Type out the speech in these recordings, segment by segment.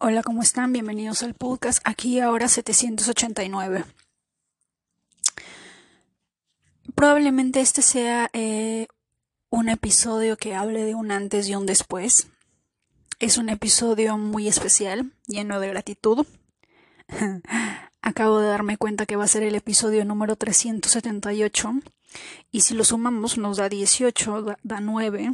Hola, ¿cómo están? Bienvenidos al podcast. Aquí ahora 789. Probablemente este sea eh, un episodio que hable de un antes y un después. Es un episodio muy especial, lleno de gratitud. Acabo de darme cuenta que va a ser el episodio número 378 y si lo sumamos nos da 18, da 9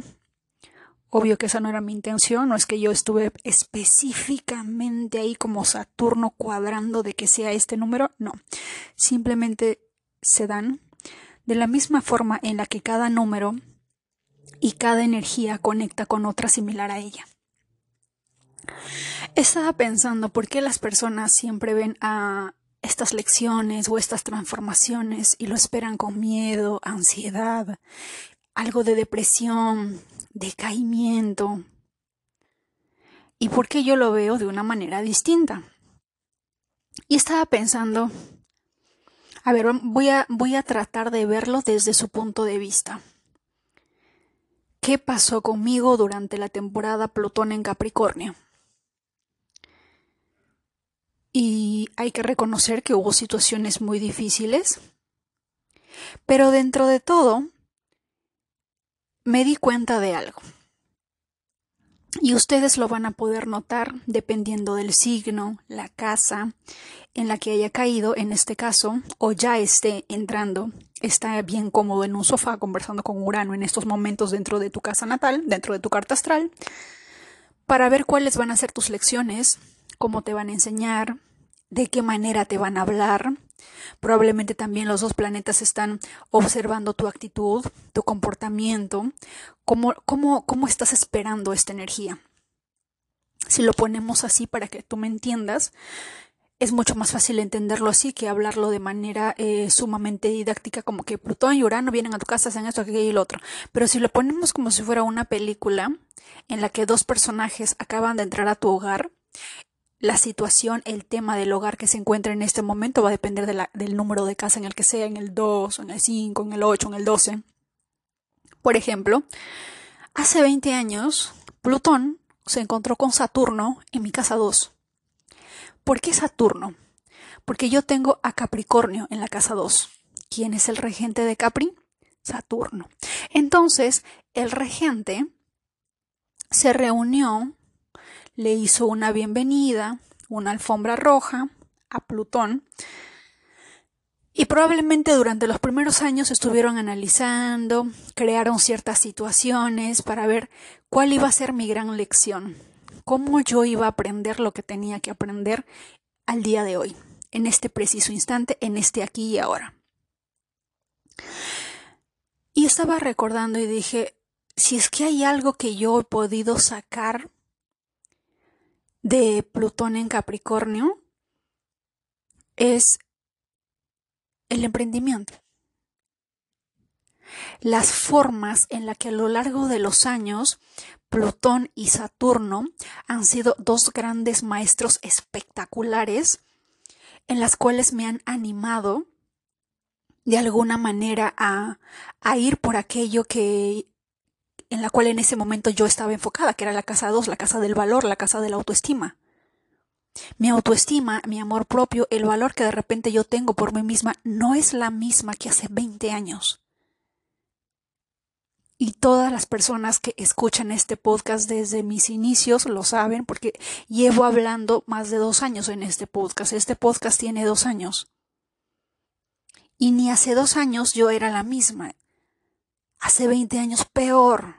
Obvio que esa no era mi intención, no es que yo estuve específicamente ahí como Saturno cuadrando de que sea este número, no. Simplemente se dan de la misma forma en la que cada número y cada energía conecta con otra similar a ella. Estaba pensando por qué las personas siempre ven a estas lecciones o estas transformaciones y lo esperan con miedo, ansiedad, algo de depresión, decaimiento. ¿Y por qué yo lo veo de una manera distinta? Y estaba pensando, a ver, voy a, voy a tratar de verlo desde su punto de vista. ¿Qué pasó conmigo durante la temporada Plutón en Capricornio? Y hay que reconocer que hubo situaciones muy difíciles, pero dentro de todo, me di cuenta de algo. Y ustedes lo van a poder notar dependiendo del signo, la casa en la que haya caído, en este caso, o ya esté entrando, está bien cómodo en un sofá conversando con Urano en estos momentos dentro de tu casa natal, dentro de tu carta astral, para ver cuáles van a ser tus lecciones, cómo te van a enseñar, de qué manera te van a hablar, Probablemente también los dos planetas están observando tu actitud, tu comportamiento, cómo, cómo, cómo estás esperando esta energía. Si lo ponemos así para que tú me entiendas, es mucho más fácil entenderlo así que hablarlo de manera eh, sumamente didáctica, como que Plutón y Urano vienen a tu casa, hacen esto, aquello y lo otro. Pero si lo ponemos como si fuera una película en la que dos personajes acaban de entrar a tu hogar la situación, el tema del hogar que se encuentra en este momento va a depender del número de casa en el que sea, en el 2, en el 5, en el 8, en el 12. Por ejemplo, hace 20 años, Plutón se encontró con Saturno en mi casa 2. ¿Por qué Saturno? Porque yo tengo a Capricornio en la casa 2. ¿Quién es el regente de Capri? Saturno. Entonces, el regente se reunió le hizo una bienvenida, una alfombra roja a Plutón. Y probablemente durante los primeros años estuvieron analizando, crearon ciertas situaciones para ver cuál iba a ser mi gran lección, cómo yo iba a aprender lo que tenía que aprender al día de hoy, en este preciso instante, en este aquí y ahora. Y estaba recordando y dije, si es que hay algo que yo he podido sacar de Plutón en Capricornio es el emprendimiento. Las formas en las que a lo largo de los años Plutón y Saturno han sido dos grandes maestros espectaculares en las cuales me han animado de alguna manera a, a ir por aquello que en la cual en ese momento yo estaba enfocada, que era la casa 2, la casa del valor, la casa de la autoestima. Mi autoestima, mi amor propio, el valor que de repente yo tengo por mí misma no es la misma que hace 20 años. Y todas las personas que escuchan este podcast desde mis inicios lo saben porque llevo hablando más de dos años en este podcast. Este podcast tiene dos años. Y ni hace dos años yo era la misma hace 20 años peor.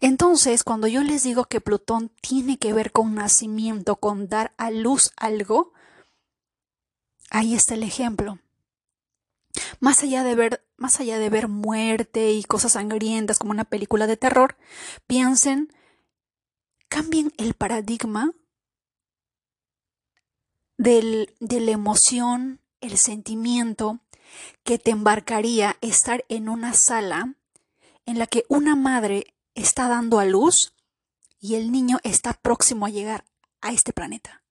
Entonces, cuando yo les digo que Plutón tiene que ver con nacimiento, con dar a luz algo, ahí está el ejemplo. Más allá de ver, más allá de ver muerte y cosas sangrientas como una película de terror, piensen, cambien el paradigma del, de la emoción, el sentimiento, que te embarcaría estar en una sala en la que una madre está dando a luz y el niño está próximo a llegar a este planeta.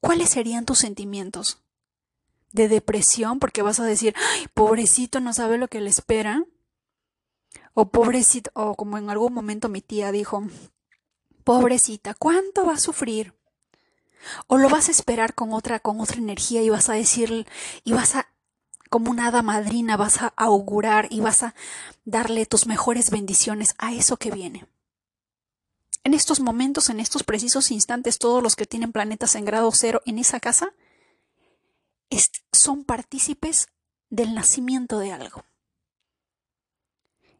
¿Cuáles serían tus sentimientos? ¿De depresión porque vas a decir, Ay, pobrecito no sabe lo que le espera? O pobrecito, o como en algún momento mi tía dijo, pobrecita, ¿cuánto va a sufrir? O lo vas a esperar con otra, con otra energía y vas a decir, y vas a, como una hada madrina, vas a augurar y vas a darle tus mejores bendiciones a eso que viene. En estos momentos, en estos precisos instantes, todos los que tienen planetas en grado cero en esa casa son partícipes del nacimiento de algo.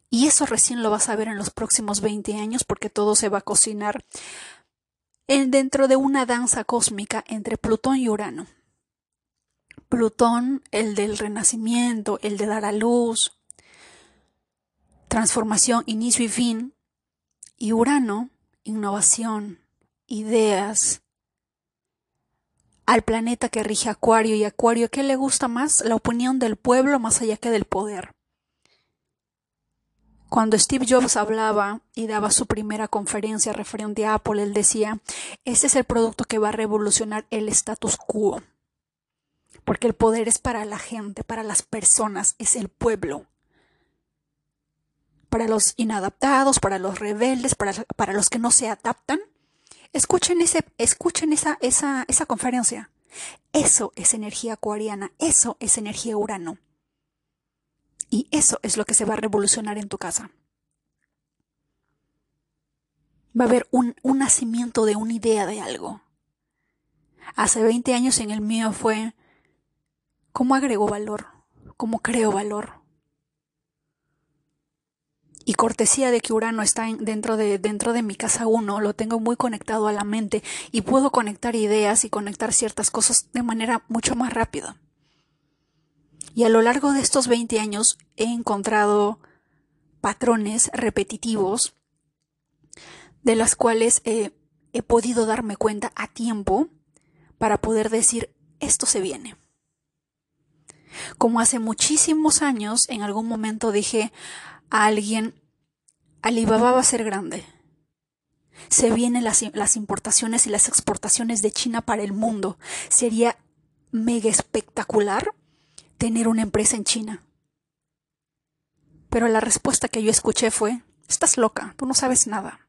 Y eso recién lo vas a ver en los próximos 20 años porque todo se va a cocinar dentro de una danza cósmica entre Plutón y Urano. Plutón, el del renacimiento, el de dar a luz, transformación, inicio y fin, y Urano, innovación, ideas, al planeta que rige Acuario y Acuario, ¿qué le gusta más? La opinión del pueblo más allá que del poder. Cuando Steve Jobs hablaba y daba su primera conferencia referente a Apple, él decía, este es el producto que va a revolucionar el status quo. Porque el poder es para la gente, para las personas, es el pueblo. Para los inadaptados, para los rebeldes, para, para los que no se adaptan. Escuchen, ese, escuchen esa, esa, esa conferencia. Eso es energía acuariana, eso es energía urano. Y eso es lo que se va a revolucionar en tu casa. Va a haber un, nacimiento de una idea de algo. Hace 20 años en el mío fue cómo agrego valor, cómo creo valor. Y cortesía de que Urano está dentro, de, mi casa 1, lo tengo muy conectado a la mente y puedo conectar ideas y conectar ciertas cosas de manera mucho más rápida. Y a lo largo de estos 20 años he encontrado patrones repetitivos de las cuales he podido darme cuenta a tiempo para poder decir esto se viene. Como hace muchísimos años, en algún momento dije a alguien, Alibaba va a ser grande. Se vienen las, las importaciones y las exportaciones de China para el mundo. Sería mega espectacular tener una empresa en China. Pero la respuesta que yo escuché fue, estás loca, tú no sabes nada.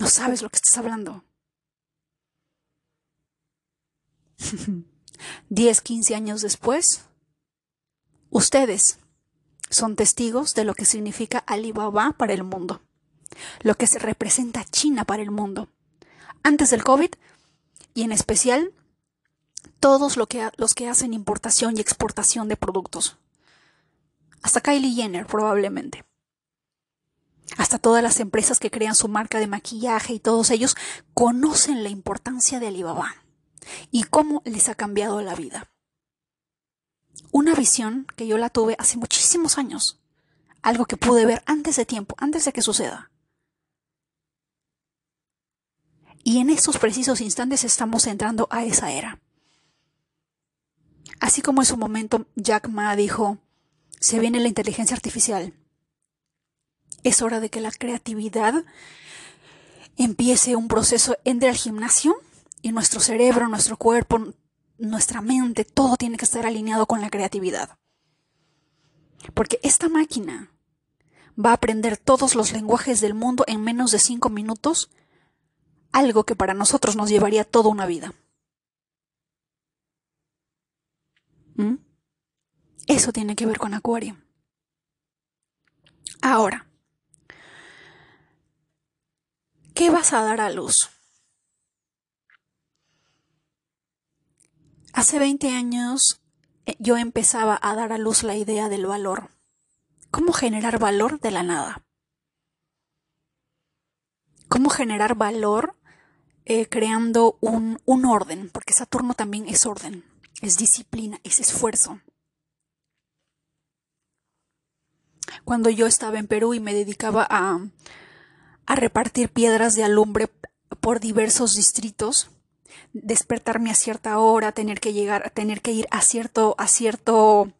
No sabes lo que estás hablando. 10, 15 años después, ustedes son testigos de lo que significa Alibaba para el mundo, lo que se representa China para el mundo. Antes del COVID, y en especial todos los que hacen importación y exportación de productos. Hasta Kylie Jenner probablemente. Hasta todas las empresas que crean su marca de maquillaje y todos ellos conocen la importancia de Alibaba y cómo les ha cambiado la vida. Una visión que yo la tuve hace muchísimos años, algo que pude ver antes de tiempo, antes de que suceda. Y en estos precisos instantes estamos entrando a esa era. Así como en su momento Jack Ma dijo, se viene la inteligencia artificial. Es hora de que la creatividad empiece un proceso entre el gimnasio y nuestro cerebro, nuestro cuerpo, nuestra mente, todo tiene que estar alineado con la creatividad. Porque esta máquina va a aprender todos los lenguajes del mundo en menos de cinco minutos, algo que para nosotros nos llevaría toda una vida. ¿Mm? Eso tiene que ver con Acuario. Ahora, ¿qué vas a dar a luz? Hace 20 años eh, yo empezaba a dar a luz la idea del valor. ¿Cómo generar valor de la nada? ¿Cómo generar valor eh, creando un, un orden? Porque Saturno también es orden es disciplina, es esfuerzo. Cuando yo estaba en Perú y me dedicaba a, a repartir piedras de alumbre por diversos distritos, despertarme a cierta hora, tener que llegar, tener que ir a cierto, a cierto,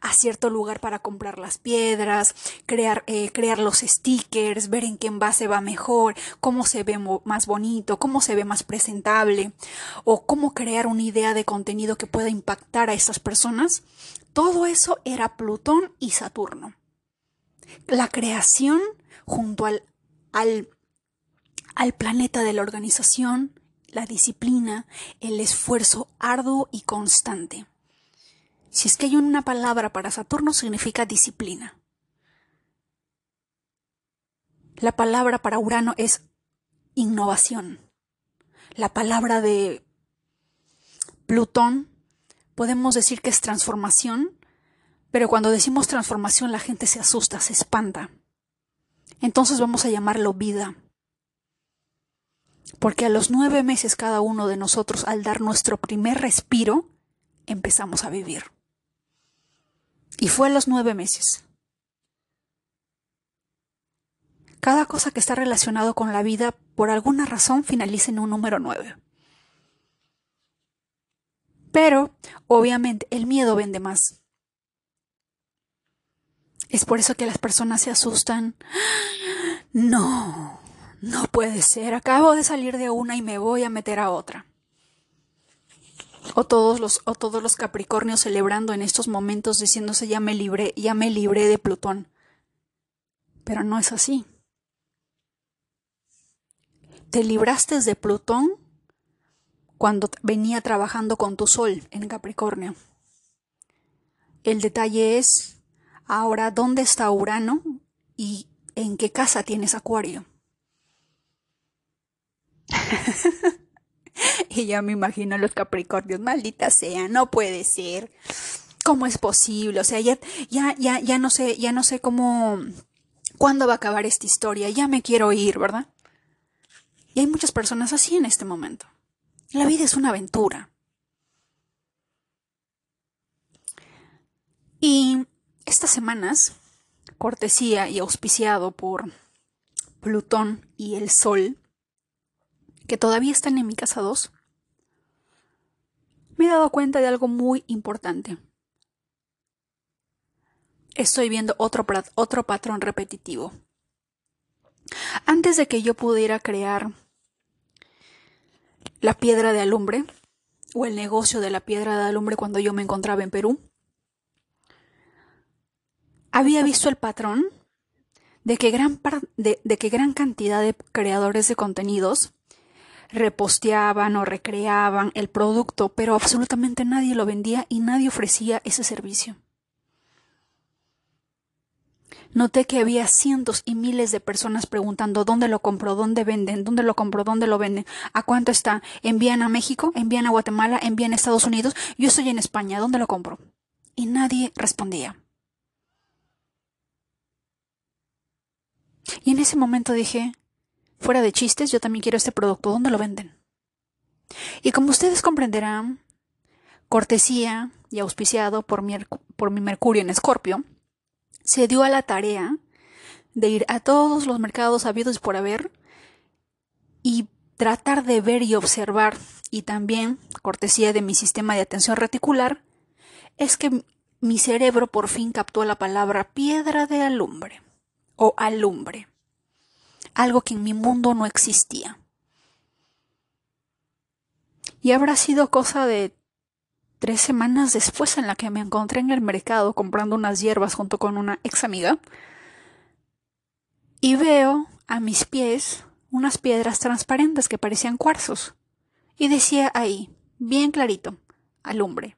a cierto lugar para comprar las piedras, crear, eh, crear los stickers, ver en qué envase va mejor, cómo se ve más bonito, cómo se ve más presentable, o cómo crear una idea de contenido que pueda impactar a estas personas. Todo eso era Plutón y Saturno. La creación junto al, al al planeta de la organización, la disciplina, el esfuerzo arduo y constante. Si es que hay una palabra para Saturno significa disciplina. La palabra para Urano es innovación. La palabra de Plutón podemos decir que es transformación, pero cuando decimos transformación la gente se asusta, se espanta. Entonces vamos a llamarlo vida. Porque a los nueve meses cada uno de nosotros, al dar nuestro primer respiro, empezamos a vivir. Y fue a los nueve meses. Cada cosa que está relacionado con la vida, por alguna razón, finaliza en un número nueve. Pero, obviamente, el miedo vende más. Es por eso que las personas se asustan. No, no puede ser. Acabo de salir de una y me voy a meter a otra. O todos los, o todos los Capricornios celebrando en estos momentos diciéndose ya me libré, ya me libré de Plutón. Pero no es así. Te libraste de Plutón cuando venía trabajando con tu Sol en Capricornio. El detalle es ahora dónde está Urano y en qué casa tienes Acuario. y ya me imagino los Capricornios, maldita sea, no puede ser. ¿Cómo es posible? O sea, ya, ya, ya, ya no sé, ya no sé cómo, cuándo va a acabar esta historia, ya me quiero ir, ¿verdad? Y hay muchas personas así en este momento. La vida es una aventura. Y estas semanas, cortesía y auspiciado por Plutón y el Sol, que todavía están en mi casa 2, me he dado cuenta de algo muy importante. Estoy viendo otro, otro patrón repetitivo. Antes de que yo pudiera crear la piedra de alumbre, o el negocio de la piedra de alumbre cuando yo me encontraba en Perú, había visto el patrón de que gran, de, de que gran cantidad de creadores de contenidos reposteaban o recreaban el producto, pero absolutamente nadie lo vendía y nadie ofrecía ese servicio. Noté que había cientos y miles de personas preguntando dónde lo compro, dónde venden, dónde lo compro, dónde lo venden, a cuánto está, envían a México, envían a Guatemala, envían a Estados Unidos, yo estoy en España, ¿dónde lo compro? Y nadie respondía. Y en ese momento dije, fuera de chistes, yo también quiero este producto, ¿dónde lo venden? Y como ustedes comprenderán, cortesía y auspiciado por mi, Mercurio en Escorpio, se dio a la tarea de ir a todos los mercados habidos por haber y tratar de ver y observar, y también, cortesía de mi sistema de atención reticular, es que mi cerebro por fin captó la palabra piedra de alumbre o alumbre, algo que en mi mundo no existía. Y habrá sido cosa de tres semanas después en la que me encontré en el mercado comprando unas hierbas junto con una ex amiga y veo a mis pies unas piedras transparentes que parecían cuarzos y decía ahí, bien clarito, alumbre.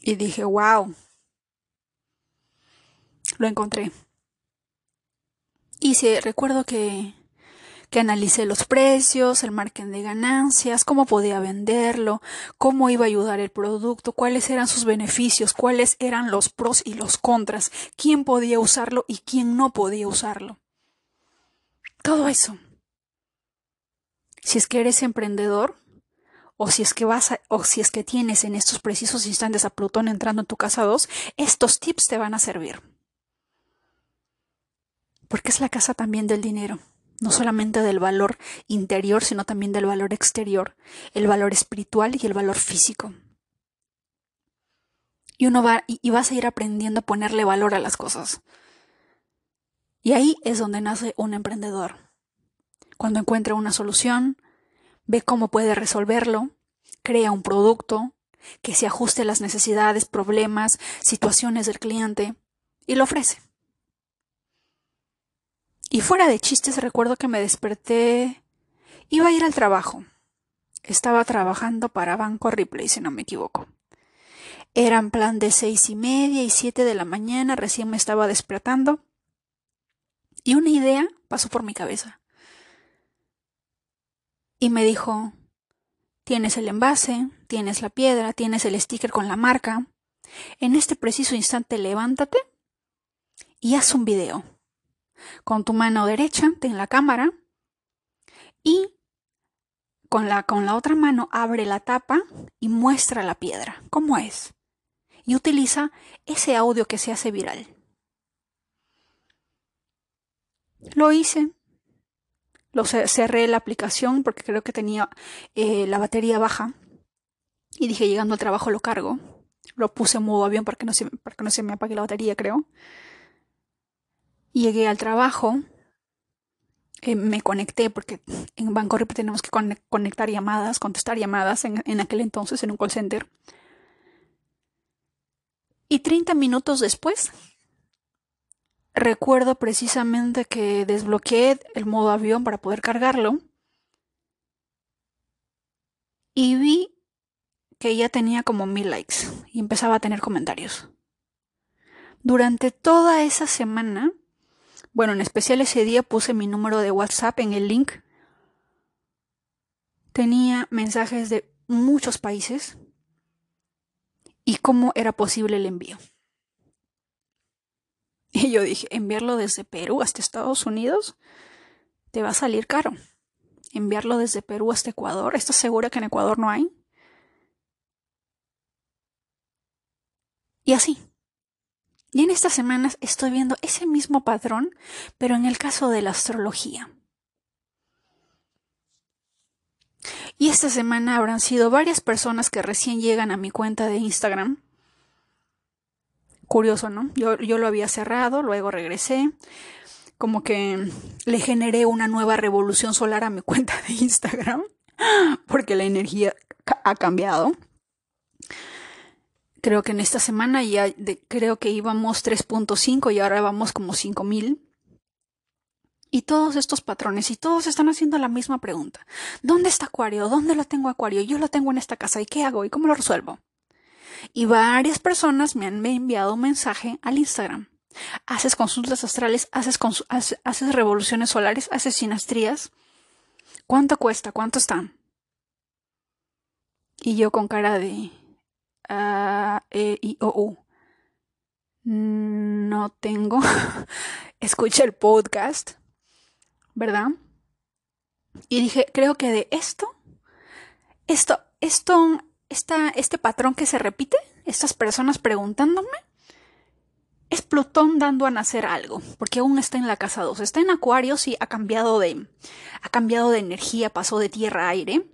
Y dije, wow, lo encontré. Y sí, recuerdo que, que analicé los precios, el margen de ganancias, cómo podía venderlo, cómo iba a ayudar el producto, cuáles eran sus beneficios, cuáles eran los pros y los contras, quién podía usarlo y quién no podía usarlo. Todo eso. Si es que eres emprendedor, o si es que vas o si es que tienes en estos precisos instantes a Plutón entrando en tu casa 2, estos tips te van a servir porque es la casa también del dinero, no solamente del valor interior, sino también del valor exterior, el valor espiritual y el valor físico. Y uno va y vas a ir aprendiendo a ponerle valor a las cosas. Y ahí es donde nace un emprendedor. Cuando encuentra una solución, ve cómo puede resolverlo, crea un producto que se ajuste a las necesidades, problemas, situaciones del cliente y lo ofrece. Y fuera de chistes, recuerdo que me desperté. Iba a ir al trabajo. Estaba trabajando para Banco Ripley, si no me equivoco. Eran plan de seis y media y siete de la mañana, recién me estaba despertando. Y una idea pasó por mi cabeza. Y me dijo, tienes el envase, tienes la piedra, tienes el sticker con la marca. En este preciso instante levántate y haz un video. Con tu mano derecha, ten la cámara y con la, con la otra mano abre la tapa y muestra la piedra. ¿Cómo es? y utiliza ese audio que se hace viral. Lo hice. Lo cerré la aplicación porque creo que tenía eh, la batería baja. Y dije, llegando al trabajo lo cargo. Lo puse en modo avión no para que no se me apague la batería, creo. Llegué al trabajo. Eh, me conecté porque en Banco tenemos que conectar llamadas, contestar llamadas en, en aquel entonces en un call center. Y 30 minutos después, recuerdo precisamente que desbloqueé el modo avión para poder cargarlo y vi que ya tenía como mil likes y empezaba a tener comentarios. Durante toda esa semana, bueno, en especial ese día puse mi número de WhatsApp en el link. Tenía mensajes de muchos países y cómo era posible el envío. Y yo dije, enviarlo desde Perú hasta Estados Unidos te va a salir caro. Enviarlo desde Perú hasta Ecuador, ¿estás segura que en Ecuador no hay? Y así. Y en estas semanas estoy viendo ese mismo patrón, pero en el caso de la astrología. Y esta semana habrán sido varias personas que recién llegan a mi cuenta de Instagram. Curioso, ¿no? Yo, yo lo había cerrado, luego regresé. Como que le generé una nueva revolución solar a mi cuenta de Instagram. Porque la energía ha cambiado. Creo que en esta semana ya creo que íbamos 3.5 y ahora vamos como 5000. Y todos estos patrones, y todos están haciendo la misma pregunta. ¿Dónde está Acuario? ¿Dónde lo tengo Acuario? Yo lo tengo en esta casa. ¿Y qué hago? ¿Y cómo lo resuelvo? Y varias personas me han enviado un mensaje al Instagram. Haces consultas astrales, haces, haces, revoluciones solares, haces sinastrías. ¿Cuánto cuesta? ¿Cuánto están? Y yo con cara de A, E, I, O, U. No tengo. Escucha el podcast ¿verdad? Y dije, creo que de esto, esto, esto, esta, este patrón que se repite, estas personas preguntándome, es Plutón dando a nacer algo, porque aún está en la casa 2. Está en Acuario, sí, ha cambiado de, ha cambiado de energía, pasó de tierra a aire.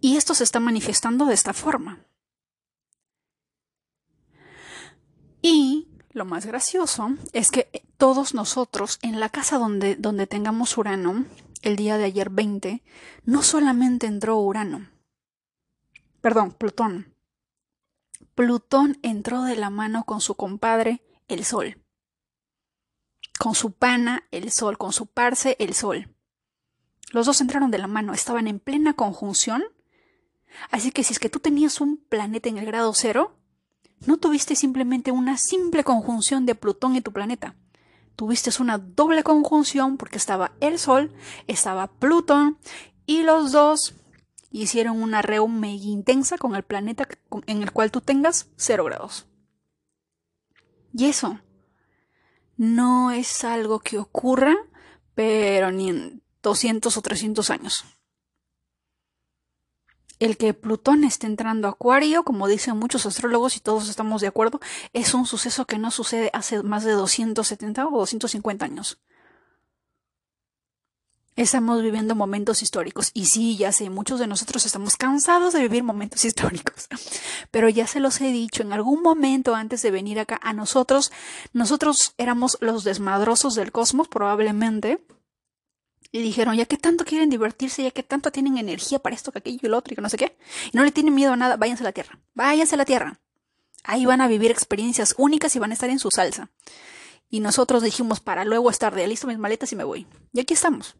Y esto se está manifestando de esta forma. Y lo más gracioso es que todos nosotros en la casa donde, donde tengamos Urano, el día de ayer 20, no solamente entró Urano, perdón, Plutón. Plutón entró de la mano con su compadre, el Sol. Con su pana, el Sol, con su parce, el Sol. Los dos entraron de la mano, estaban en plena conjunción. Así que si es que tú tenías un planeta en el grado cero, no tuviste simplemente una simple conjunción de Plutón y tu planeta. Tuviste una doble conjunción porque estaba el Sol, estaba Plutón y los dos hicieron una reunión mega intensa con el planeta en el cual tú tengas cero grados. Y eso no es algo que ocurra, pero ni en 200 o 300 años el que Plutón esté entrando a Acuario, como dicen muchos astrólogos y todos estamos de acuerdo, es un suceso que no sucede hace más de 270 o 250 años. Estamos viviendo momentos históricos. Y sí, ya sé, muchos de nosotros estamos cansados de vivir momentos históricos. Pero ya se los he dicho, en algún momento antes de venir acá a nosotros, nosotros éramos los desmadrosos del cosmos, probablemente y dijeron, ya que tanto quieren divertirse, ya que tanto tienen energía para esto, que aquello y lo otro y que no sé qué, y no le tienen miedo a nada, váyanse a la Tierra, váyanse a la Tierra. Ahí van a vivir experiencias únicas y van a estar en su salsa. Y nosotros dijimos para luego estar de listo mis maletas y me voy. Y aquí estamos.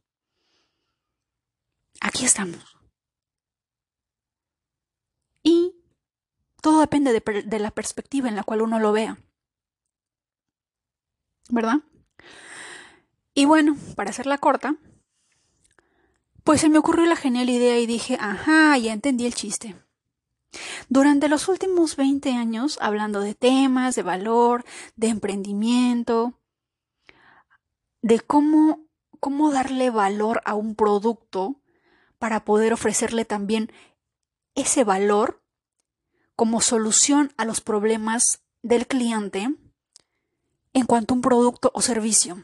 Aquí estamos. Y todo depende de, de la perspectiva en la cual uno lo vea. ¿Verdad? Y bueno, para hacerla corta, pues se me ocurrió la genial idea y dije, ajá, ya entendí el chiste. Durante los últimos 20 años, hablando de temas, de valor, de emprendimiento, de cómo, cómo darle valor a un producto para poder ofrecerle también ese valor como solución a los problemas del cliente en cuanto a un producto o servicio.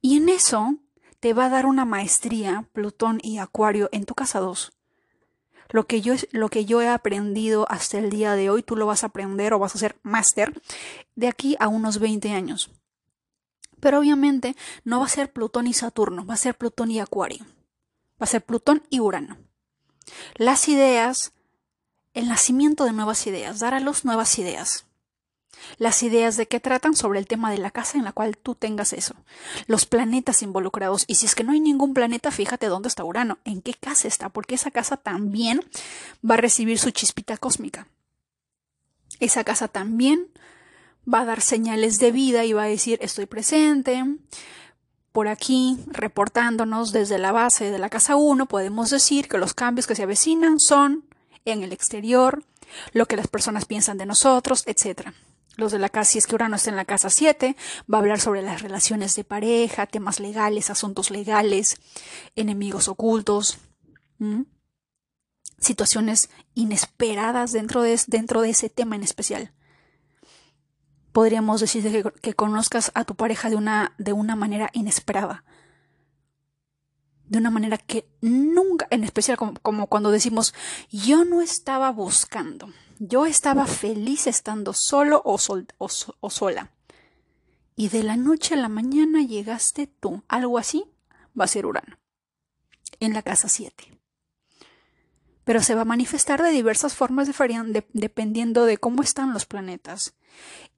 Y en eso te va a dar una maestría Plutón y Acuario en tu casa 2. Lo que, yo, lo que yo he aprendido hasta el día de hoy, tú lo vas a aprender o vas a ser máster de aquí a unos 20 años. Pero obviamente no va a ser Plutón y Saturno, va a ser Plutón y Acuario. Va a ser Plutón y Urano. Las ideas, el nacimiento de nuevas ideas, dar a luz nuevas ideas. Las ideas de qué tratan sobre el tema de la casa en la cual tú tengas eso. Los planetas involucrados. Y si es que no hay ningún planeta, fíjate dónde está Urano, en qué casa está, porque esa casa también va a recibir su chispita cósmica. Esa casa también va a dar señales de vida y va a decir estoy presente. Por aquí, reportándonos desde la base de la casa 1, podemos decir que los cambios que se avecinan son en el exterior, lo que las personas piensan de nosotros, etc. Los de la casa, si es que Urano está en la casa 7, va a hablar sobre las relaciones de pareja, temas legales, asuntos legales, enemigos ocultos, situaciones inesperadas dentro de, dentro de ese tema en especial. Podríamos decir que, conozcas a tu pareja de una, de una manera inesperada. De una manera que nunca, en especial como cuando decimos, yo no estaba buscando yo estaba feliz estando solo o, sola. Y de la noche a la mañana llegaste tú. Algo así va a ser Urano. En la casa 7. Pero se va a manifestar de diversas formas dependiendo de cómo están los planetas.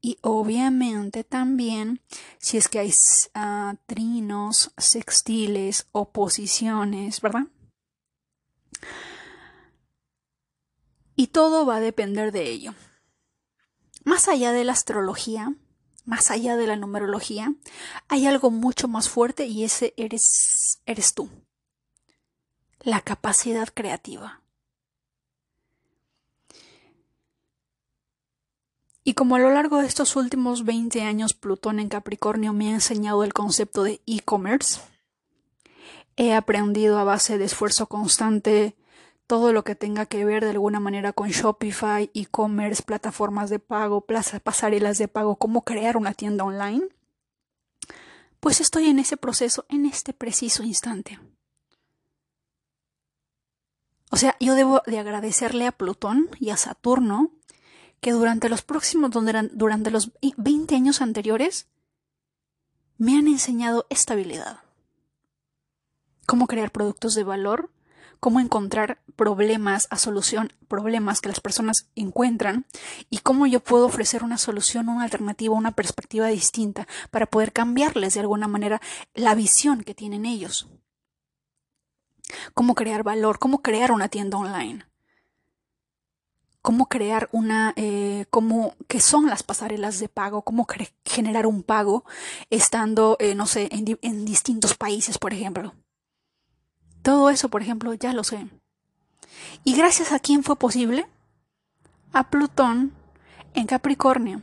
Y obviamente también si es que hay uh, trinos, sextiles, oposiciones, ¿verdad? Y todo va a depender de ello. Más allá de la astrología, más allá de la numerología, hay algo mucho más fuerte y ese eres, tú. La capacidad creativa. Y como a lo largo de estos últimos 20 años Plutón en Capricornio me ha enseñado el concepto de e-commerce, he aprendido a base de esfuerzo constante todo lo que tenga que ver de alguna manera con Shopify, e-commerce, plataformas de pago, pasarelas de pago, cómo crear una tienda online, pues estoy en ese proceso en este preciso instante. O sea, yo debo de agradecerle a Plutón y a Saturno que durante los próximos, durante los 20 años anteriores, me han enseñado estabilidad. Cómo crear productos de valor, cómo encontrar problemas a solución, problemas que las personas encuentran y cómo yo puedo ofrecer una solución, una alternativa, una perspectiva distinta para poder cambiarles de alguna manera la visión que tienen ellos. Cómo crear valor, cómo crear una tienda online cómo crear una, eh, cómo, qué son las pasarelas de pago, cómo generar un pago estando, eh, no sé, en, en distintos países, por ejemplo. Todo eso, por ejemplo, ya lo sé. ¿Y gracias a quién fue posible? A Plutón en Capricornio.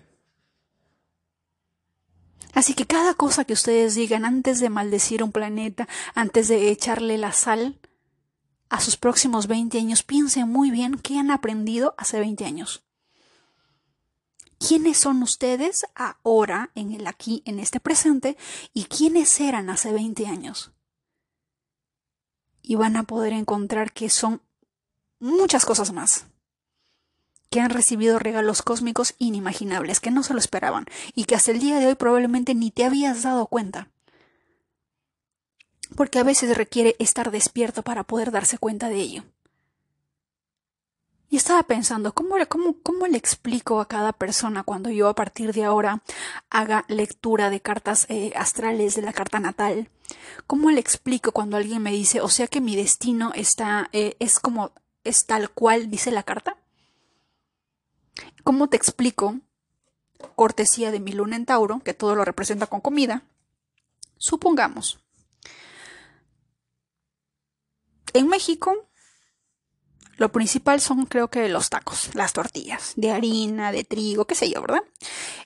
Así que cada cosa que ustedes digan antes de maldecir un planeta, antes de echarle la sal a sus próximos 20 años, piensen muy bien qué han aprendido hace 20 años. ¿Quiénes son ustedes ahora, en el aquí, en este presente, y quiénes eran hace 20 años? Y van a poder encontrar que son muchas cosas más que han recibido regalos cósmicos inimaginables, que no se lo esperaban y que hasta el día de hoy probablemente ni te habías dado cuenta. Porque a veces requiere estar despierto para poder darse cuenta de ello. Y estaba pensando, ¿cómo, cómo, ¿cómo le explico a cada persona cuando yo a partir de ahora haga lectura de cartas eh, astrales de la carta natal? ¿Cómo le explico cuando alguien me dice, o sea que mi destino está, eh, es como, es tal cual dice la carta? ¿Cómo te explico, cortesía de mi luna en Tauro, que todo lo representa con comida? Supongamos, en México lo principal son creo que los tacos, las tortillas, de harina, de trigo, qué sé yo, ¿verdad?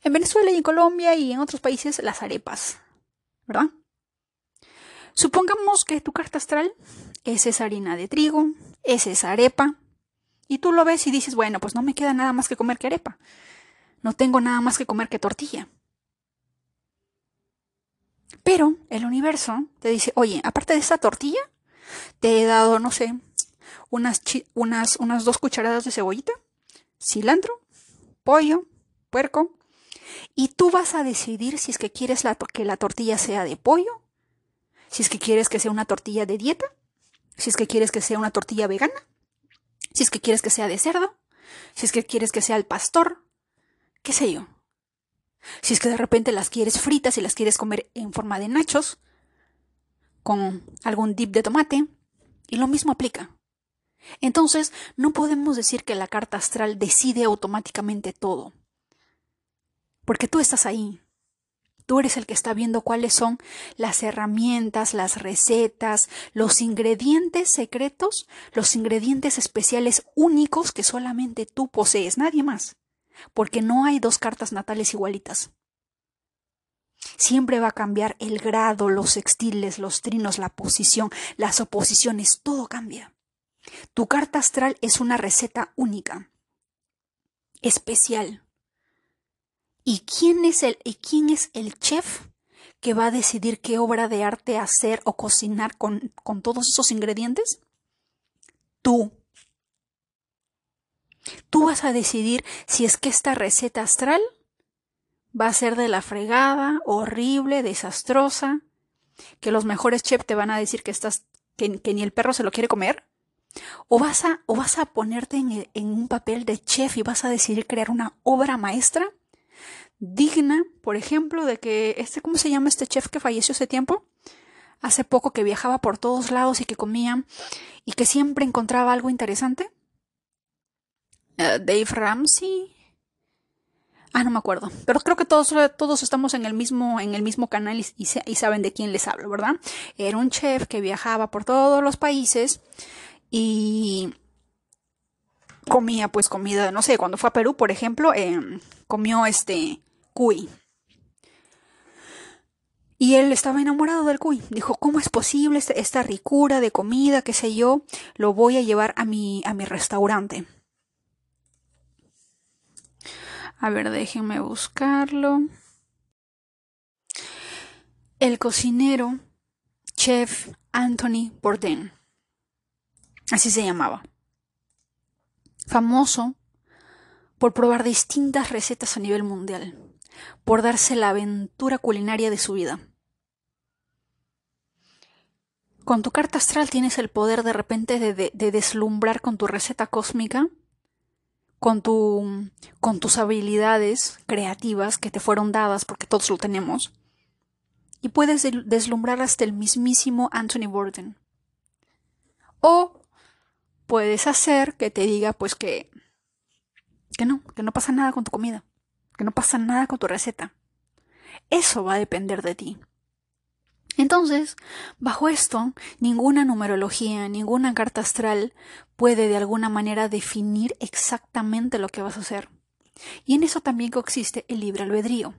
En Venezuela y en Colombia y en otros países las arepas, ¿verdad? Supongamos que tu carta astral es esa harina de trigo, es esa arepa, y tú lo ves y dices, bueno, pues no me queda nada más que comer que arepa, no tengo nada más que comer que tortilla. Pero el universo te dice, oye, aparte de esta tortilla, te he dado, no sé, unas, unas, unas dos cucharadas de cebollita, cilantro, pollo, puerco, y tú vas a decidir si es que quieres que la tortilla sea de pollo, si es que quieres que sea una tortilla de dieta, si es que quieres que sea una tortilla vegana, si es que quieres que sea de cerdo, si es que quieres que sea el pastor, qué sé yo. Si es que de repente las quieres fritas y las quieres comer en forma de nachos, con algún dip de tomate, y lo mismo aplica. Entonces, no podemos decir que la carta astral decide automáticamente todo. Porque tú estás ahí. Tú eres el que está viendo cuáles son las herramientas, las recetas, los ingredientes secretos, los ingredientes especiales únicos que solamente tú posees, nadie más. Porque no hay dos cartas natales igualitas. Siempre va a cambiar el grado, los sextiles, los trinos, la posición, las oposiciones, todo cambia. Tu carta astral es una receta única, especial. ¿Y quién es el, y quién es el chef que va a decidir qué obra de arte hacer o cocinar con, con todos esos ingredientes? Tú. Tú vas a decidir si es que esta receta astral va a ser de la fregada, horrible, desastrosa, que los mejores chefs te van a decir que estás que, ni el perro se lo quiere comer, o vas a, o vas a ponerte en, en un papel de chef y vas a decidir crear una obra maestra digna, por ejemplo, de que este, ¿cómo se llama este chef que falleció hace tiempo? Hace poco que viajaba por todos lados y que comía y que siempre encontraba algo interesante. Uh, Dave Ramsey, Ah, no me acuerdo. Pero creo que todos, todos estamos en el mismo, en el mismo canal y, saben de quién les hablo, ¿verdad? Era un chef que viajaba por todos los países y comía pues comida, no sé, cuando fue a Perú, por ejemplo, em, comió este cuy. Y él estaba enamorado del cuy. Dijo, ¿cómo es posible esta, esta ricura de comida, qué sé yo? Lo voy a llevar a mi, a mi restaurante. A ver, déjenme buscarlo. El cocinero, chef Anthony Bourdain. Así se llamaba. Famoso por probar distintas recetas a nivel mundial, por darse la aventura culinaria de su vida. Con tu carta astral tienes el poder de repente de, de deslumbrar con tu receta cósmica con, con tus habilidades creativas que te fueron dadas, porque todos lo tenemos, y puedes deslumbrar hasta el mismísimo Anthony Borden. O puedes hacer que te diga, pues que, que no, que no pasa nada con tu comida, que no pasa nada con tu receta. Eso va a depender de ti. Entonces, bajo esto, ninguna numerología, ninguna carta astral puede de alguna manera definir exactamente lo que vas a hacer. Y en eso también existe el libre albedrío.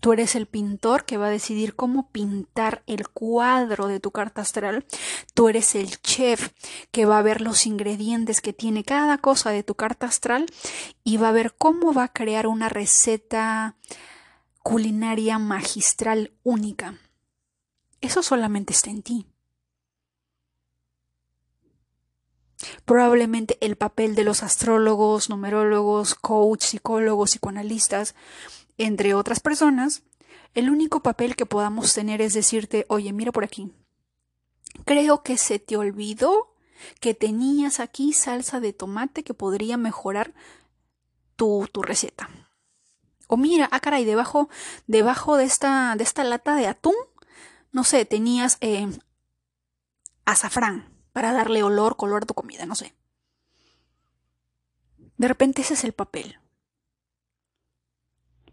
Tú eres el pintor que va a decidir cómo pintar el cuadro de tu carta astral. Tú eres el chef que va a ver los ingredientes que tiene cada cosa de tu carta astral y va a ver cómo va a crear una receta culinaria magistral única. Eso solamente está en ti. Probablemente el papel de los astrólogos, numerólogos, coach, psicólogos, psicoanalistas, entre otras personas, el único papel que podamos tener es decirte, oye, mira por aquí. Creo que se te olvidó que tenías aquí salsa de tomate que podría mejorar tu, tu receta. O mira, ah caray, debajo, debajo de esta, de esta lata de atún, no sé, tenías eh, azafrán para darle olor, color a tu comida, no sé. De repente ese es el papel.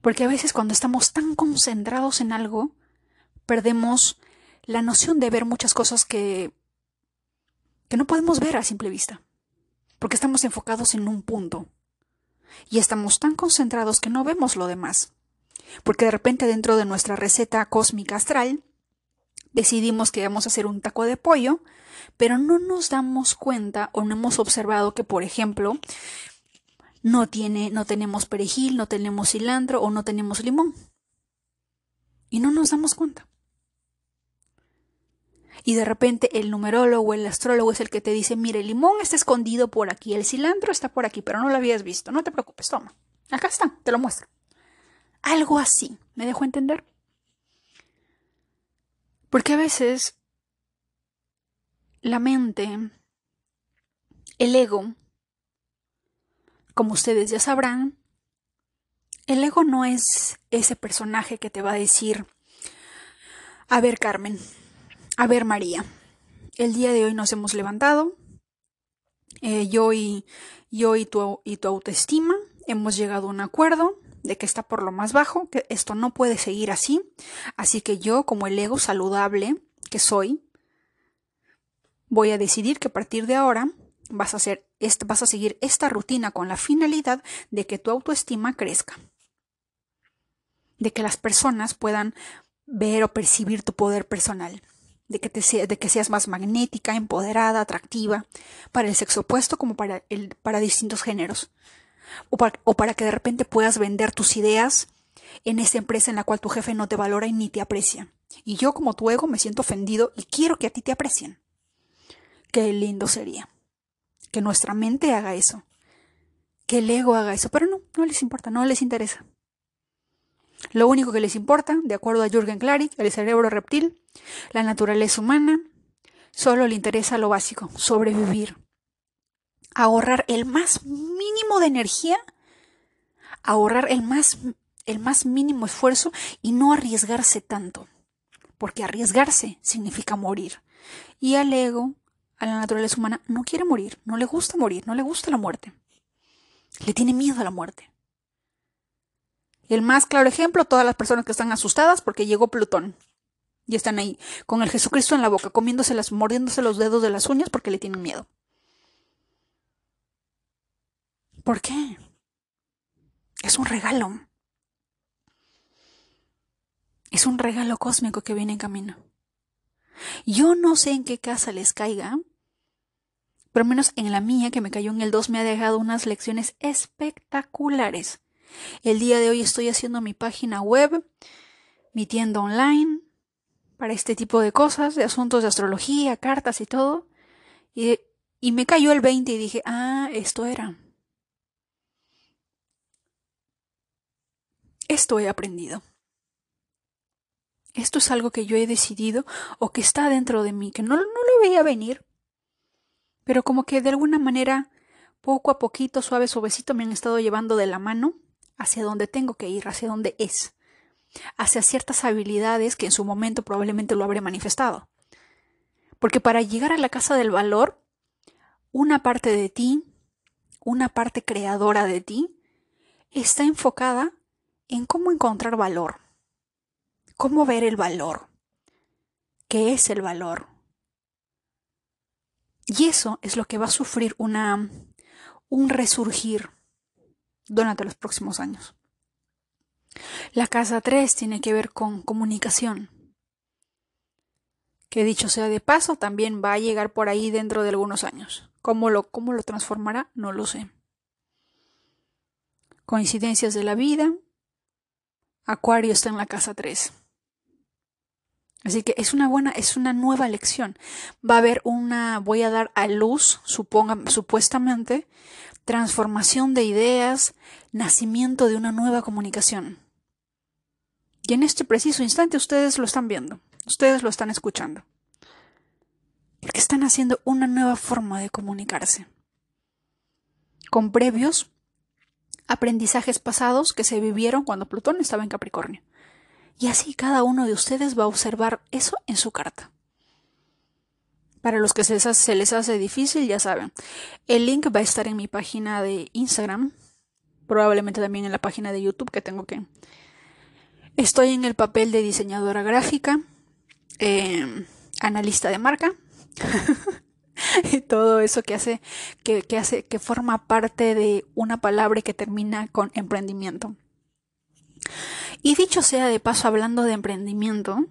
Porque a veces cuando estamos tan concentrados en algo, perdemos la noción de ver muchas cosas que, que no podemos ver a simple vista. Porque estamos enfocados en un punto y estamos tan concentrados que no vemos lo demás. Porque de repente dentro de nuestra receta cósmica astral decidimos que vamos a hacer un taco de pollo, pero no nos damos cuenta o no hemos observado que, por ejemplo, no tiene, no tenemos perejil, no tenemos cilantro o no tenemos limón. Y no nos damos cuenta y de repente el numerólogo el astrólogo es el que te dice, mire, el limón está escondido por aquí, el cilantro está por aquí, pero no lo habías visto, no te preocupes, toma. Acá está, te lo muestro. Algo así, ¿me dejo entender? Porque a veces la mente, el ego, como ustedes ya sabrán, el ego no es ese personaje que te va a decir, a ver Carmen, a ver, María, el día de hoy nos hemos levantado. Eh, yo y, yo y tu, y tu autoestima hemos llegado a un acuerdo de que está por lo más bajo, que esto no puede seguir así. Así que yo, como el ego saludable que soy, voy a decidir que a partir de ahora vas a, hacer, vas a seguir esta rutina con la finalidad de que tu autoestima crezca. De que las personas puedan ver o percibir tu poder personal de que, te de que seas más magnética, empoderada, atractiva, para el sexo opuesto como para, el, para distintos géneros. O para, o para que de repente puedas vender tus ideas en esa empresa en la cual tu jefe no te valora y ni te aprecia. Y yo como tu ego me siento ofendido y quiero que a ti te aprecien. Qué lindo sería. Que nuestra mente haga eso. Que el ego haga eso. Pero no, no les importa, no les interesa. Lo único que les importa, de acuerdo a Jürgen Klarik, el cerebro reptil, la naturaleza humana, solo le interesa lo básico, sobrevivir. Ahorrar el más mínimo de energía, ahorrar el más, el más mínimo esfuerzo y no arriesgarse tanto. Porque arriesgarse significa morir. Y al ego, la naturaleza humana, no quiere morir, no le gusta morir, no le gusta la muerte. Le tiene miedo a la muerte. El más claro ejemplo, todas las personas que están asustadas porque llegó Plutón. Y están ahí, con el Jesucristo en la boca, comiéndoselas, mordiéndose los dedos de las uñas porque le tienen miedo. ¿Por qué? Es un regalo. Es un regalo cósmico que viene en camino. Yo no sé en qué casa les caiga, pero menos en la mía, que me cayó en el 2, me ha dejado unas lecciones espectaculares. El día de hoy estoy haciendo mi página web, mi tienda online, para este tipo de cosas, de asuntos de astrología, cartas y todo. Y, y me cayó el 20 y dije, ah, esto era. Esto he aprendido. Esto es algo que yo he decidido o que está dentro de mí, que no, no lo veía venir, pero como que de alguna manera, poco a poquito, suave, suavecito, me han estado llevando de la mano hacia donde tengo que ir, hacia donde es, hacia ciertas habilidades que en su momento probablemente lo habré manifestado. Porque para llegar a la casa del valor, una parte de ti, una parte creadora de ti, está enfocada en cómo encontrar valor, cómo ver el valor, qué es el valor. Y eso es lo que va a sufrir una un resurgir durante los próximos años. La casa 3 tiene que ver con comunicación, que dicho sea de paso, también va a llegar por ahí dentro de algunos años. ¿Cómo lo, cómo lo transformará? No lo sé. Coincidencias de la vida. Acuario está en la casa 3. Así que es una buena, es una nueva lección. Va a haber una, voy a dar a luz, suponga, supuestamente, transformación de ideas, nacimiento de una nueva comunicación. Y en este preciso instante ustedes lo están viendo, ustedes lo están escuchando. Porque están haciendo una nueva forma de comunicarse. Con previos aprendizajes pasados que se vivieron cuando Plutón estaba en Capricornio. Y así cada uno de ustedes va a observar eso en su carta. Para los que se les, hace, difícil, ya saben. El link va a estar en mi página de Instagram. Probablemente también en la página de YouTube que tengo que. Estoy en el papel de diseñadora gráfica, em, analista de marca. y todo eso que hace, que, que hace, que forma parte de una palabra que termina con emprendimiento. Y dicho sea de paso, hablando de emprendimiento,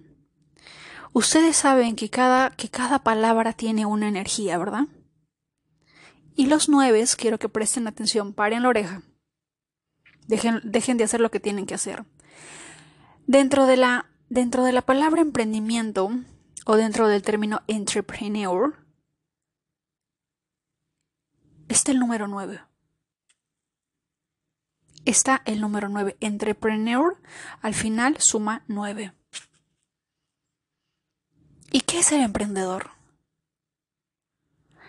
Ustedes saben que cada, que cada palabra tiene una energía, ¿verdad? Y los nueves, quiero que presten atención, paren la oreja. Dejen, de hacer lo que tienen que hacer. Dentro de, la, dentro de la palabra emprendimiento o dentro del término entrepreneur está el número 9. Está el número 9. Entrepreneur al final suma 9. ¿Y qué es el emprendedor?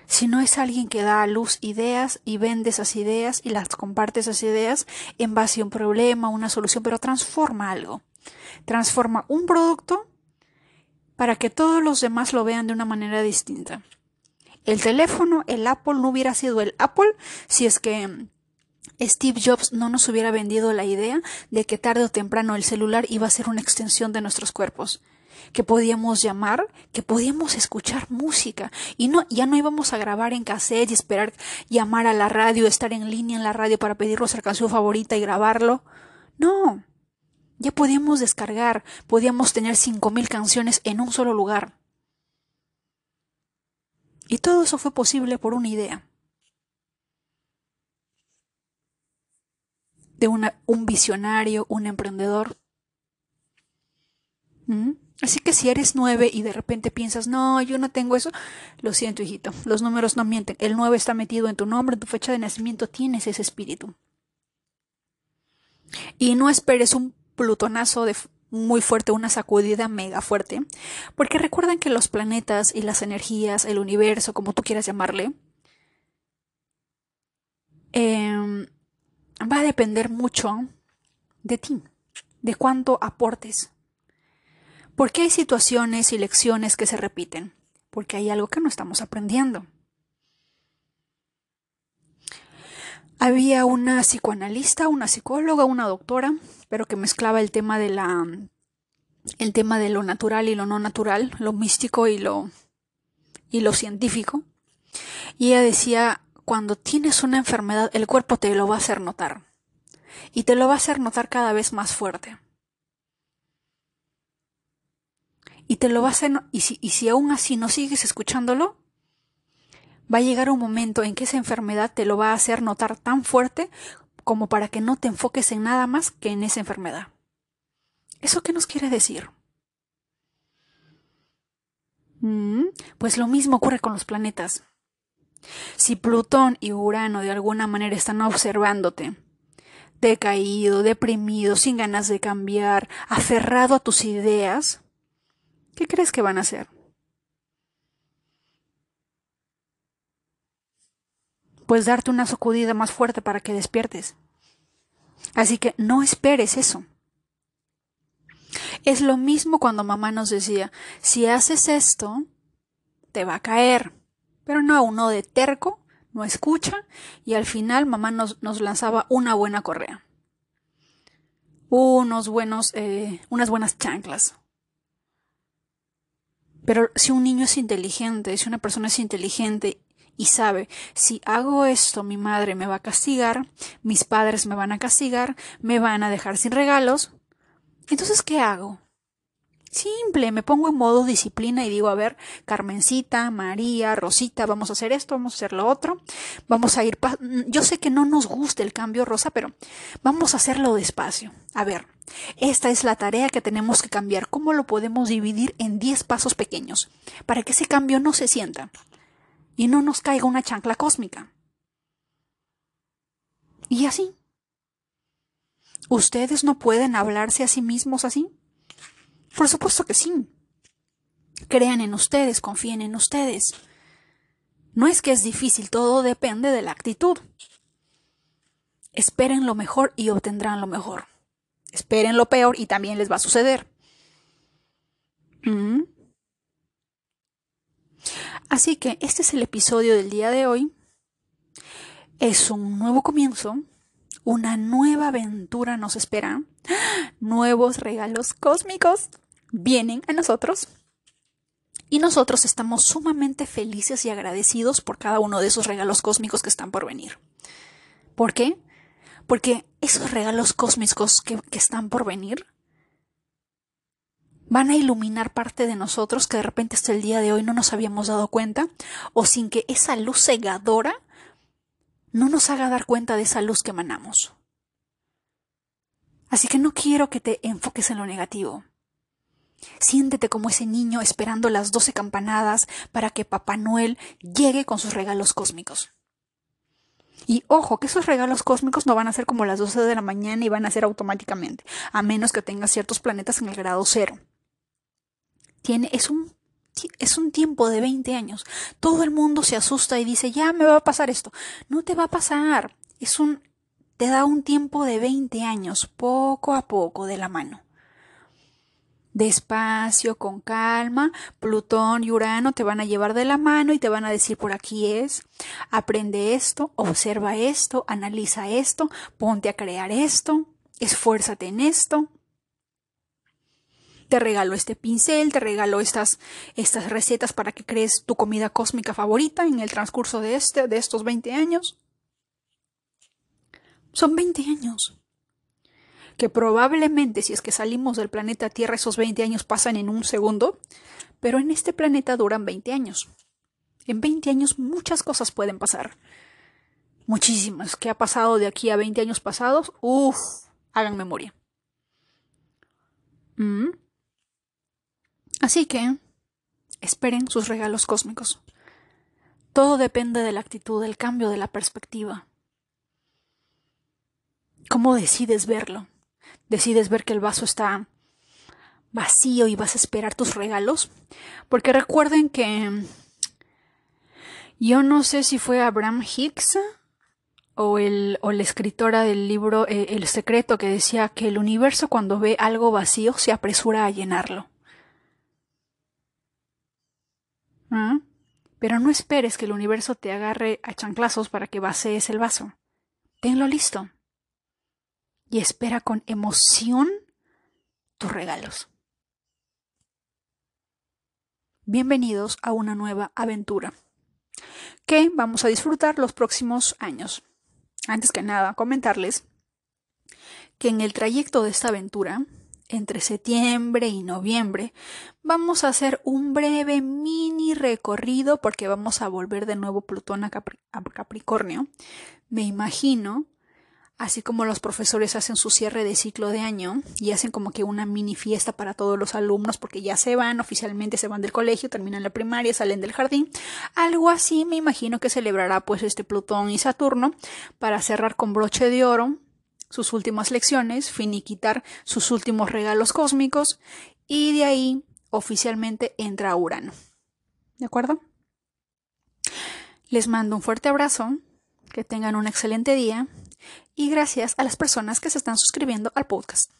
Si no es alguien que da a luz ideas y vende esas ideas y las comparte esas ideas en base a un problema, una solución, pero transforma algo. Transforma un producto para que todos los demás lo vean de una manera distinta. El teléfono, el Apple, no hubiera sido el Apple si es que Steve Jobs no nos hubiera vendido la idea de que tarde o temprano el celular iba a ser una extensión de nuestros cuerpos que podíamos llamar, que podíamos escuchar música y no ya no íbamos a grabar en cassette y esperar llamar a la radio, estar en línea en la radio para pedir nuestra canción favorita y grabarlo. No. Ya podíamos descargar, podíamos tener cinco mil canciones en un solo lugar. Y todo eso fue posible por una idea. De un visionario, un emprendedor. ¿Mm? Así que si eres nueve y de repente piensas, no, yo no tengo eso, lo siento, hijito, los números no mienten. El nueve está metido en tu nombre, en tu fecha de nacimiento, tienes ese espíritu. Y no esperes un plutonazo de muy fuerte, una sacudida mega fuerte, porque recuerden que los planetas y las energías, el universo, como tú quieras llamarle, em, va a depender mucho de ti, de cuánto aportes ¿Por qué hay situaciones y lecciones que se repiten? Porque hay algo que no estamos aprendiendo. Había una psicoanalista, una psicóloga, una doctora, pero que mezclaba el tema de la el tema de lo natural y lo no natural, lo místico y lo y lo científico. Y ella decía, cuando tienes una enfermedad, el cuerpo te lo va a hacer notar. Y te lo va a hacer notar cada vez más fuerte. y te lo va a hacer, y si, aún así no sigues escuchándolo, va a llegar un momento en que esa enfermedad te lo va a hacer notar tan fuerte como para que no te enfoques en nada más que en esa enfermedad. ¿Eso qué nos quiere decir? Mm, pues lo mismo ocurre con los planetas. Si Plutón y Urano de alguna manera están observándote, decaído, deprimido, sin ganas de cambiar, aferrado a tus ideas, ¿Qué crees que van a hacer? Pues darte una sacudida más fuerte para que despiertes. Así que no esperes eso. Es lo mismo cuando mamá nos decía, si haces esto, te va a caer. Pero no, uno de terco, no escucha, y al final mamá nos, nos lanzaba una buena correa. Unos buenos, eh, unas buenas chanclas. Pero si un niño es inteligente, si una persona es inteligente y sabe, si hago esto, mi madre me va a castigar, mis padres me van a castigar, me van a dejar sin regalos, entonces, ¿qué hago? Simple, me pongo en modo disciplina y digo, a ver, Carmencita, María, Rosita, vamos a hacer esto, vamos a hacer lo otro, vamos a ir, yo sé que no nos gusta el cambio, Rosa, pero vamos a hacerlo despacio. A ver, esta es la tarea que tenemos que cambiar. ¿Cómo lo podemos dividir en 10 pasos pequeños para que ese cambio no se sienta y no nos caiga una chancla cósmica? Y así. ¿Ustedes no pueden hablarse a sí mismos así? Por supuesto que sí. Crean en ustedes, confíen en ustedes. No es que es difícil, todo depende de la actitud. Esperen lo mejor y obtendrán lo mejor. Esperen lo peor y también les va a suceder. ¿Mm? Así que este es el episodio del día de hoy. Es un nuevo comienzo, una nueva aventura nos espera, nuevos regalos cósmicos vienen a nosotros. Y nosotros estamos sumamente felices y agradecidos por cada uno de esos regalos cósmicos que están por venir. ¿Por qué? Porque esos regalos cósmicos que, que están por venir van a iluminar parte de nosotros que de repente hasta el día de hoy no nos habíamos dado cuenta, o sin que esa luz cegadora no nos haga dar cuenta de esa luz que emanamos. Así que no quiero que te enfoques en lo negativo. Siéntete como ese niño esperando las doce campanadas para que Papá Noel llegue con sus regalos cósmicos. Y ojo, que esos regalos cósmicos no van a ser como las doce de la mañana y van a ser automáticamente, a menos que tengas ciertos planetas en el grado cero tiene, es un es un tiempo de 20 años. Todo el mundo se asusta y dice, ya me va a pasar esto. No te va a pasar. Es un, te da un tiempo de 20 años, poco a poco, de la mano. Despacio, con calma, Plutón y Urano te van a llevar de la mano y te van a decir por aquí es, aprende esto, observa esto, analiza esto, ponte a crear esto, esfuérzate en esto te regalo este pincel, te regalo estas, estas recetas para que crees tu comida cósmica favorita en el transcurso de este, de estos 20 años. Son 20 años. Que probablemente si es que salimos del planeta Tierra esos 20 años pasan en un segundo, pero en este planeta duran 20 años. En 20 años muchas cosas pueden pasar. Muchísimas. ¿Qué ha pasado de aquí a 20 años pasados? Uf, hagan memoria. ¿Mm? Así que esperen sus regalos cósmicos. Todo depende de la actitud, del cambio de la perspectiva. ¿Cómo decides verlo? ¿Decides ver que el vaso está vacío y vas a esperar tus regalos? Porque recuerden que yo no sé si fue Abraham Hicks o, el, o la escritora del libro eh, El secreto que decía que el universo cuando ve algo vacío se apresura a llenarlo. ¿Mm? Pero no esperes que el universo te agarre a chanclazos para que vacíes el vaso. Tenlo listo. Y espera con emoción tus regalos. Bienvenidos a una nueva aventura que vamos a disfrutar los próximos años. Antes que nada, comentarles que en el trayecto de esta aventura entre septiembre y noviembre, vamos a hacer un breve mini recorrido porque vamos a volver de nuevo Plutón a, Capricornio. Me imagino, así como los profesores hacen su cierre de ciclo de año y hacen como que una mini fiesta para todos los alumnos porque ya se van, oficialmente se van del colegio, terminan la primaria, salen del jardín. Algo así me imagino que celebrará pues este Plutón y Saturno para cerrar con broche de oro sus últimas lecciones, finiquitar sus últimos regalos cósmicos y de ahí oficialmente entra Urano. ¿De acuerdo? Les mando un fuerte abrazo, que tengan un excelente día y gracias a las personas que se están suscribiendo al podcast.